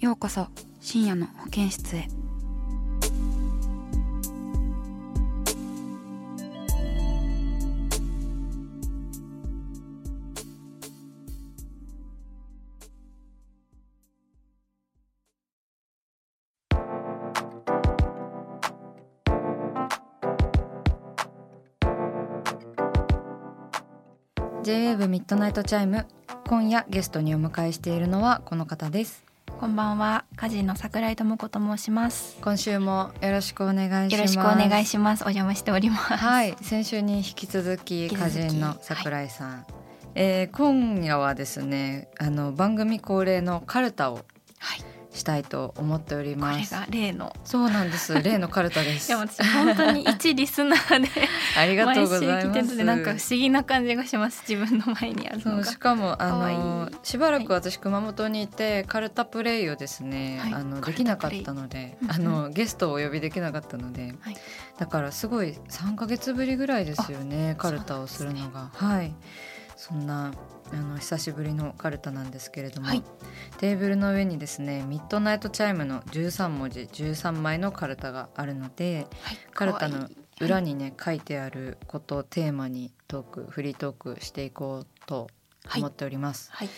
ようこそ深夜の保健室へ。J-WAVE ミッドナイトチャイム今夜ゲストにお迎えしているのはこの方です。こんばんは、歌人の桜井智子と申します。今週もよろしくお願いしますよろしくお願いします。お邪魔しております。はい先週に引き続き引き続き歌人の桜井さん、えー今夜はですねあの番組恒例のカルタをはい、したいと思っております。これが例の。そうなんです。例のカルタでいすや、私本当に一リスナーで。ありがとうございます。なんか不思議な感じがします。自分の前にあるそうのが。しかもあのい。しばらく私熊本にいてカルタプレイをですね、はい。あのできなかったのであのゲストをお呼びできなかったので、はい。だからすごい3ヶ月ぶりぐらいですよねあカルタをするのが、はい。そんなあの久しぶりのカルタなんですけれども、はいテーブルの上にですねミッドナイトチャイムの13文字13枚のカルタがあるのではいカルタの裏にね書いてあることをテーマにトークフリートークしていこうと思っております、はい。ぜ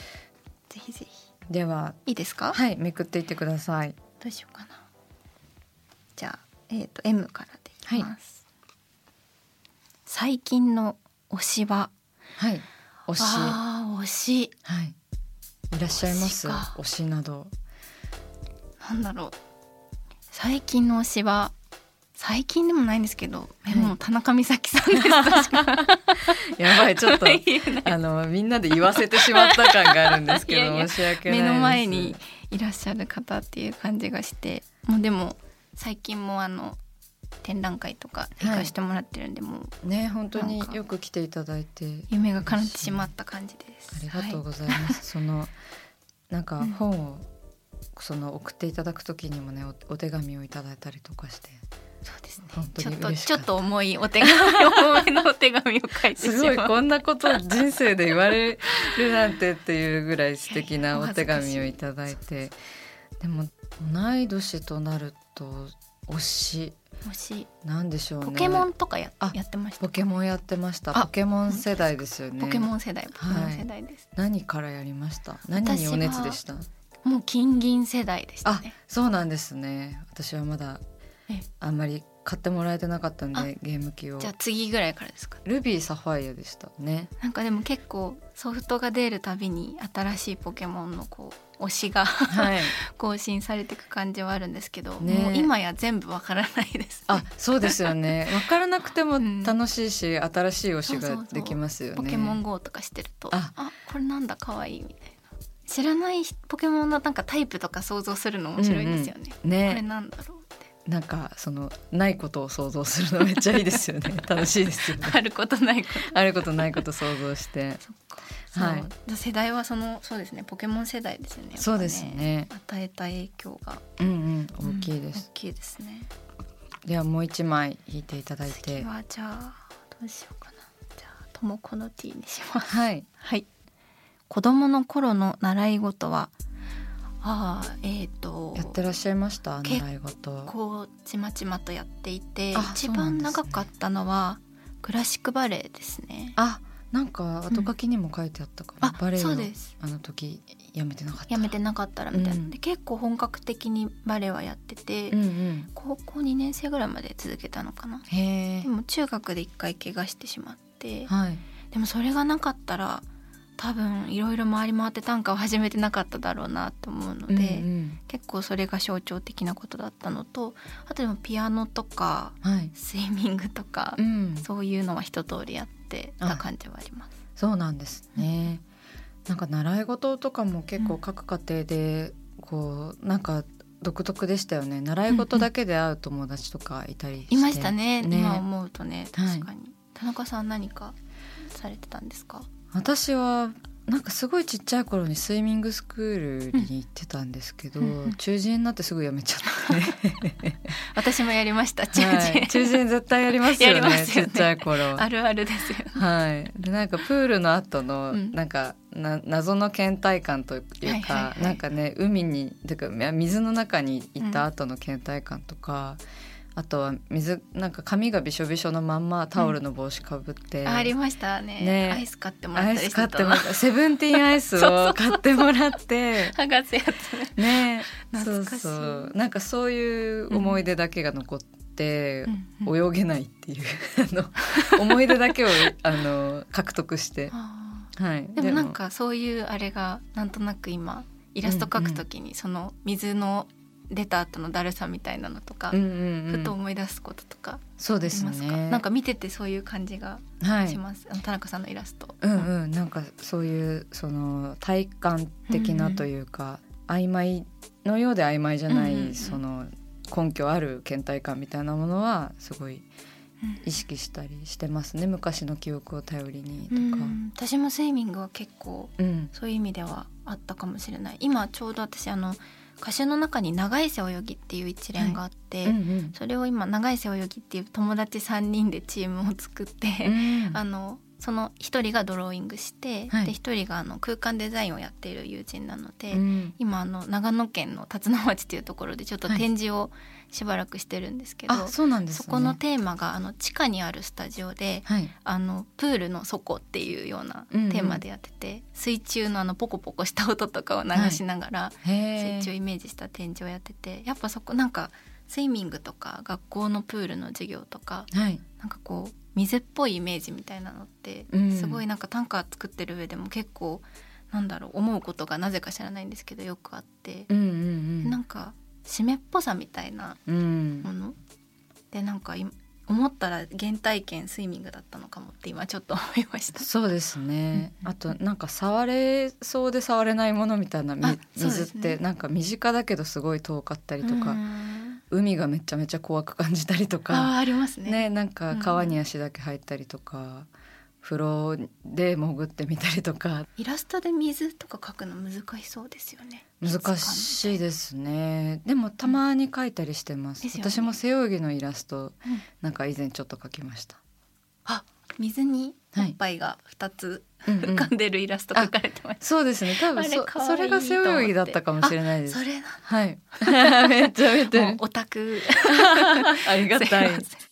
ひぜひ。ではいいですか？はいめくっていってくださいどうしようかな。じゃあ、えっ、と、M からでいきます。最近の推しは？はい推し推し。はい。いらっしゃいます？推しなど。なんだろう。最近の推しは最近でもないんですけど、い。でも田中美咲さん やばいちょっと あのみんなで言わせてしまった感があるんですけど申し訳ないです。目の前にいらっしゃる方っていう感じがしてもうでも最近もあの展覧会とか行かしてもらってるんで、もうね本当によく来ていただいて。夢が叶ってしまった感じです。ありがとうはございます、そのなんかうん。本をその送っていただく時にもねおお手紙をいただいたりとかして。いそうですね。本当ちょっとちょっと重いお手紙重めのお手紙を書いてしすごいこんなこと人生で言われるなんてっていうぐらい素敵なお手紙をいただいて。でも同い年となると推し。もし。なんでしょうね。ポケモンとかや,、あやってました。ポケモンやってました。あポケモン世代ですよね。ポケモン世代ポケモンはい世代です、何からやりました？何にお熱でした？もう金銀世代でしたあねそうなんですね。私はまだえ。あんまり買ってもらえてなかったんあでゲーム機を。じゃあ次ぐらいからですか？ルビーサファイアでしたね。なんかでも結構ソフトが出るたびに新しいポケモンのこう推しがはい。更新されていく感じはあるんですけど、ね。もう今や全部わからないです、あそうですよね。分からなくてもうん。楽しいし、新しい推しができますよね。ポケモン GO とかしてるとあ。あこれなんだ可愛いみたいな。知らないポケモンのなんかタイプとか想像するの面白いですよね、これねなんだろうなんかそのないことを想像するのめっちゃいいですよね。楽しいですよね。あることないこと。あることないこと想像して。はい。世代はそのそうですね。ポケモン世代ですよね。やっぱそうですね。与えた影響が。うんうん大きいです、うん大きいですね。ではもう一枚引いていただい次てはじゃあどうしようかな。じゃあともこの T にします。はい。はい。子供の頃の習い事はああえっ、とやってらっしゃいました？結習い事。こうちまちまとやっていてあ一番長かったのはクラシックバレエですね。あなんか後書きにも書いてあったかも、あバレエのそうです。あの時やめてなかった。やめてなかったらみたいな、うん。で結構本格的にバレエはやってて、うんうん。高校2年生ぐらいまで続けたのかな。でも中学で一回怪我してしまってはい。でもそれがなかったら多分いろいろ回り回って短歌を始めてなかっただろうなと思うので、うんうん。結構それが象徴的なことだったのとあとでもピアノとかはい。スイミングとか、うん。そういうのは一通りやってた感じはあります。そうなんですね。なんか習い事とかも結構各家庭でこうなんか独特でしたよね。習い事だけで会う友達とかいたりして、いましたね。ね。今思うとねはい確かに、田中さん何かされてたんですか？私はなんかすごいちっちゃい頃にスイミングスクールに行ってたんですけど、うんうん中耳になってすぐ辞めちゃって、私もやりました。中は耳、い、中耳絶対やりますよねね。ちっちゃい頃。あるあるですよ。ねはい、でなんかプールの後のうん。なんか、な謎の倦怠感というか、はいはいはいなんかね海にてか水の中にいた後の倦怠感とか、あとは水なんか髪がびしょびしょのまんまタオルの帽子かぶって、あありましたね。ね。アイス買ってもらったりアイス買ってもらった。セブンティーンアイスを 買ってもらって。剥がすやつね。そうそう。なんかそういう思い出だけが残って、うんうん。泳げないっていう あの思い出だけを あの獲得して。あはい、ーでも。なんかそういうあれがなんとなく今イラスト描くときにその水の出た後のだるさみたいなのとか、うんうんうん、ふと思い出すこととかそうですね。なんか見ててそういう感じがはいします、あの田中さんのイラスト。うんうん。なんかそういうその体感的なというか、曖昧のようで曖昧じゃない、うんうんうん。その根拠ある倦怠感みたいなものはすごいうん。意識したりしてますね。昔の記憶を頼りにとか。うん。私もスイミングは結構うん。そういう意味ではあったかもしれない。今ちょうど私あの歌手の中に長い背泳ぎっていう一連があって、うんうん。それを今長い背泳ぎっていう友達3人でチームを作って、うんあのその1人がドローイングして、はい。で1人があの空間デザインをやっている友人なので、うん。今あの長野県の辰野町っていうところでちょっと展示をしばらくしてるんですけど、あそうなんですね。そこのテーマがあの地下にあるスタジオではい。あのプールの底っていうようなテーマでやってて、水中のあのポコポコした音とかを流しながら、へ水中をイメージした展示をやっててやっぱそこなんかスイミングとか学校のプールの授業とかはい。なんかこう水っぽいイメージみたいなのって、うん。すごいなんか短歌作ってる上でも結構なんだろう思うことがなぜか知らないんですけどよくあって、うんうん。なんか湿っぽさみたいなうん。うんもの？でなんかい思ったら原体験スイミングだったのかもって今ちょっと思いました。そうですね、うん。あとなんか触れそうで触れないものみたいな水ってなんか身近だけどすごい遠かったりとか、うん。海がめちゃめちゃ怖く感じたりとあかーありますね。ねなんか川に足だけ入ったりとか、風呂で潜ってみたりとか。イラストで水とか描くの難しそうですよね。難しいですね。でもたまに描いたりしてます、ですよね私も背泳ぎのイラストうん。なんか以前ちょっと描きました、あ、水におはいっぱいが二つうんうん。浮かんでるイラスト描かれてましそうですね。多分そそれが背泳ぎだったかもしれないでた。すそれなはい。めっちゃ見てる。もうオタク。ありがたい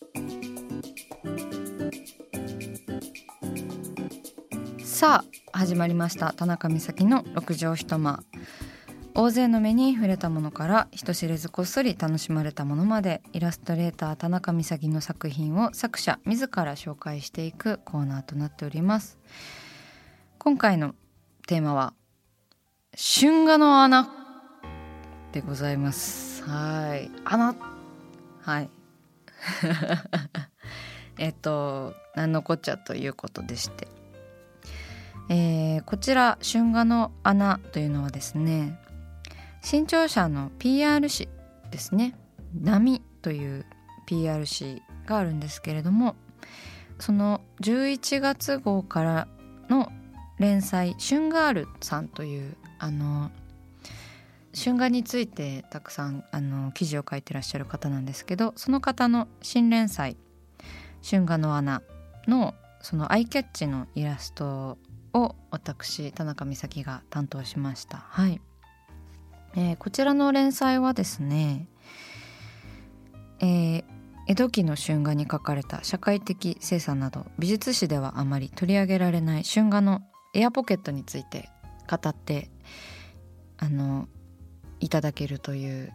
さあ始まりました。田中美咲の六畳一間。大勢の目に触れたものから人知れずこっそり楽しまれたものまでイラストレーター田中美咲の作品を作者自ら紹介していくコーナーとなっております。今回のテーマは春画の穴でございます。はい。穴？はい。えっと何のこっちゃということでして。えーこちら春画の穴というのはですね新潮社の PR 誌ですね「波」という PR 誌があるんですけれどもその11月号からの連載「春ガールさん」というあの春画についてたくさんあの記事を書いてらっしゃる方なんですけどその方の新連載「春画の穴」のそのアイキャッチのイラストを私田中美咲が担当しました。はい、えーこちらの連載はですね、えー江戸期の春画に書かれた社会的精査など美術史ではあまり取り上げられない春画のエアポケットについて語ってあのいただけるという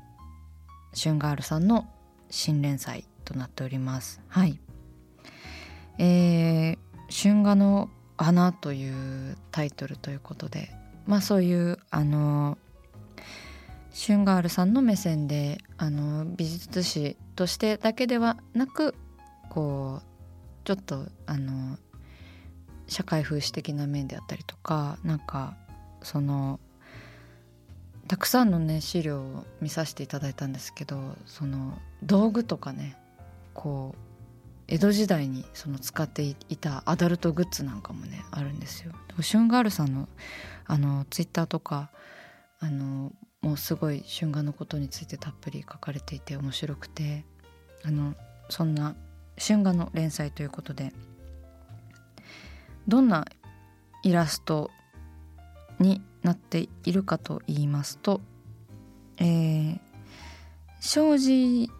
春ガールさんの新連載となっております。はい。えー、春画の穴というタイトルということでまあそういうあのシュンガールさんの目線であの美術史としてだけではなくこうちょっとあの社会風刺的な面であったりとかなんかそのたくさんのね資料を見させていただいたんですけどその道具とかねこう江戸時代にその使っていたアダルトグッズなんかもねあるんですよ。シュンガールさんのあのツイッターとかあのもうすごい春画のことについてたっぷり書かれていて面白くてあのそんな春画の連載ということでどんなイラストになっているかと言いますと、えー、障子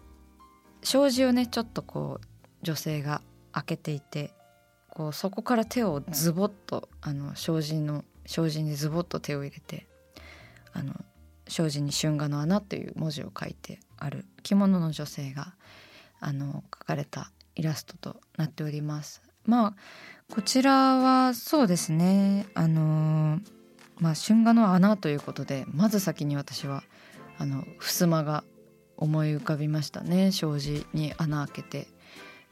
障子をねちょっとこう女性が開けていてこうそこから手をズボッとあの障子の障子にズボッと手を入れてあの障子に春画の穴という文字を書いてある着物の女性があの描かれたイラストとなっております。まあこちらはそうですねあのまあ春画の穴ということでまず先に私はあの襖が思い浮かびましたね障子に穴開けて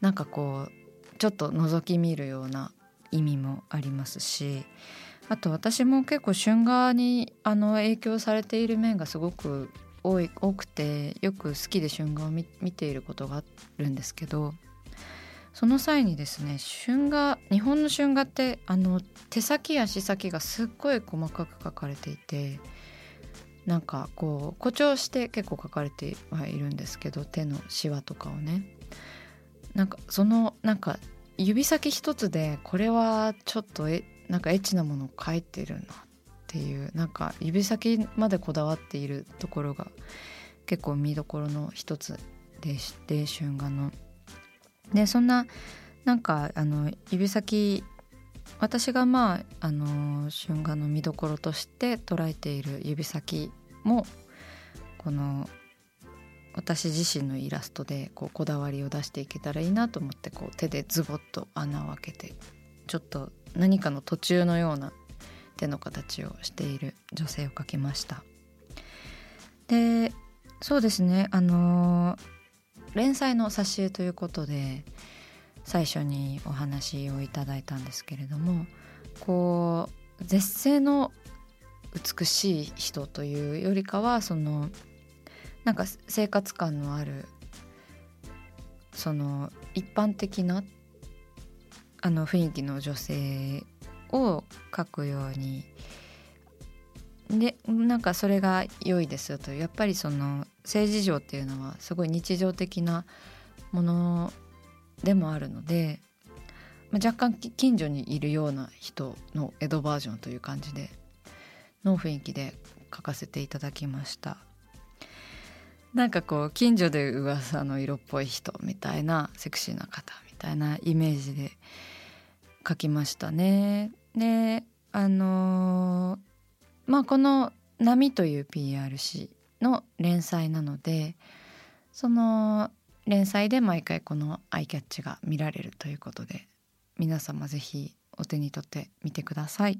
なんかこうちょっと覗き見るような意味もありますしあと私も結構春画にあの影響されている面がすごく多い多くてよく好きで春画を見ていることがあるんですけどその際にですね春画日本の春画ってあの手先や足先がすっごい細かく描かれていてなんかこう誇張して結構描かれてはいるんですけど手のシワとかをね。なんかそのなんか指先一つでこれはちょっとえなんかエッチなものを描いてるなっていうなんか指先までこだわっているところが結構見どころの一つでして春画の。でそんななんかあの指先私がまああの春画の見どころとして捉えている指先もこの私自身のイラストでこうこだわりを出していけたらいいなと思ってこう手でズボッと穴を開けてちょっと何かの途中のような手の形をしている女性を描きました。でそうですねあの連載の挿絵ということで最初にお話をいただいたんですけれどもこう絶世の美しい人というよりかはそのなんか生活感のあるその一般的なあの雰囲気の女性を描くようにでなんかそれが良いですよとやっぱりその性事情っていうのはすごい日常的なものでもあるので、まあ、若干近所にいるような人の江戸バージョンという感じでの雰囲気で書かせていただきました。なんかこう近所で噂の色っぽい人みたいなセクシーな方みたいなイメージで書きましたね。であのー、まあこの「波」という PR 誌の連載なのでその連載で毎回このアイキャッチが見られるということで皆様是非お手に取ってみてください。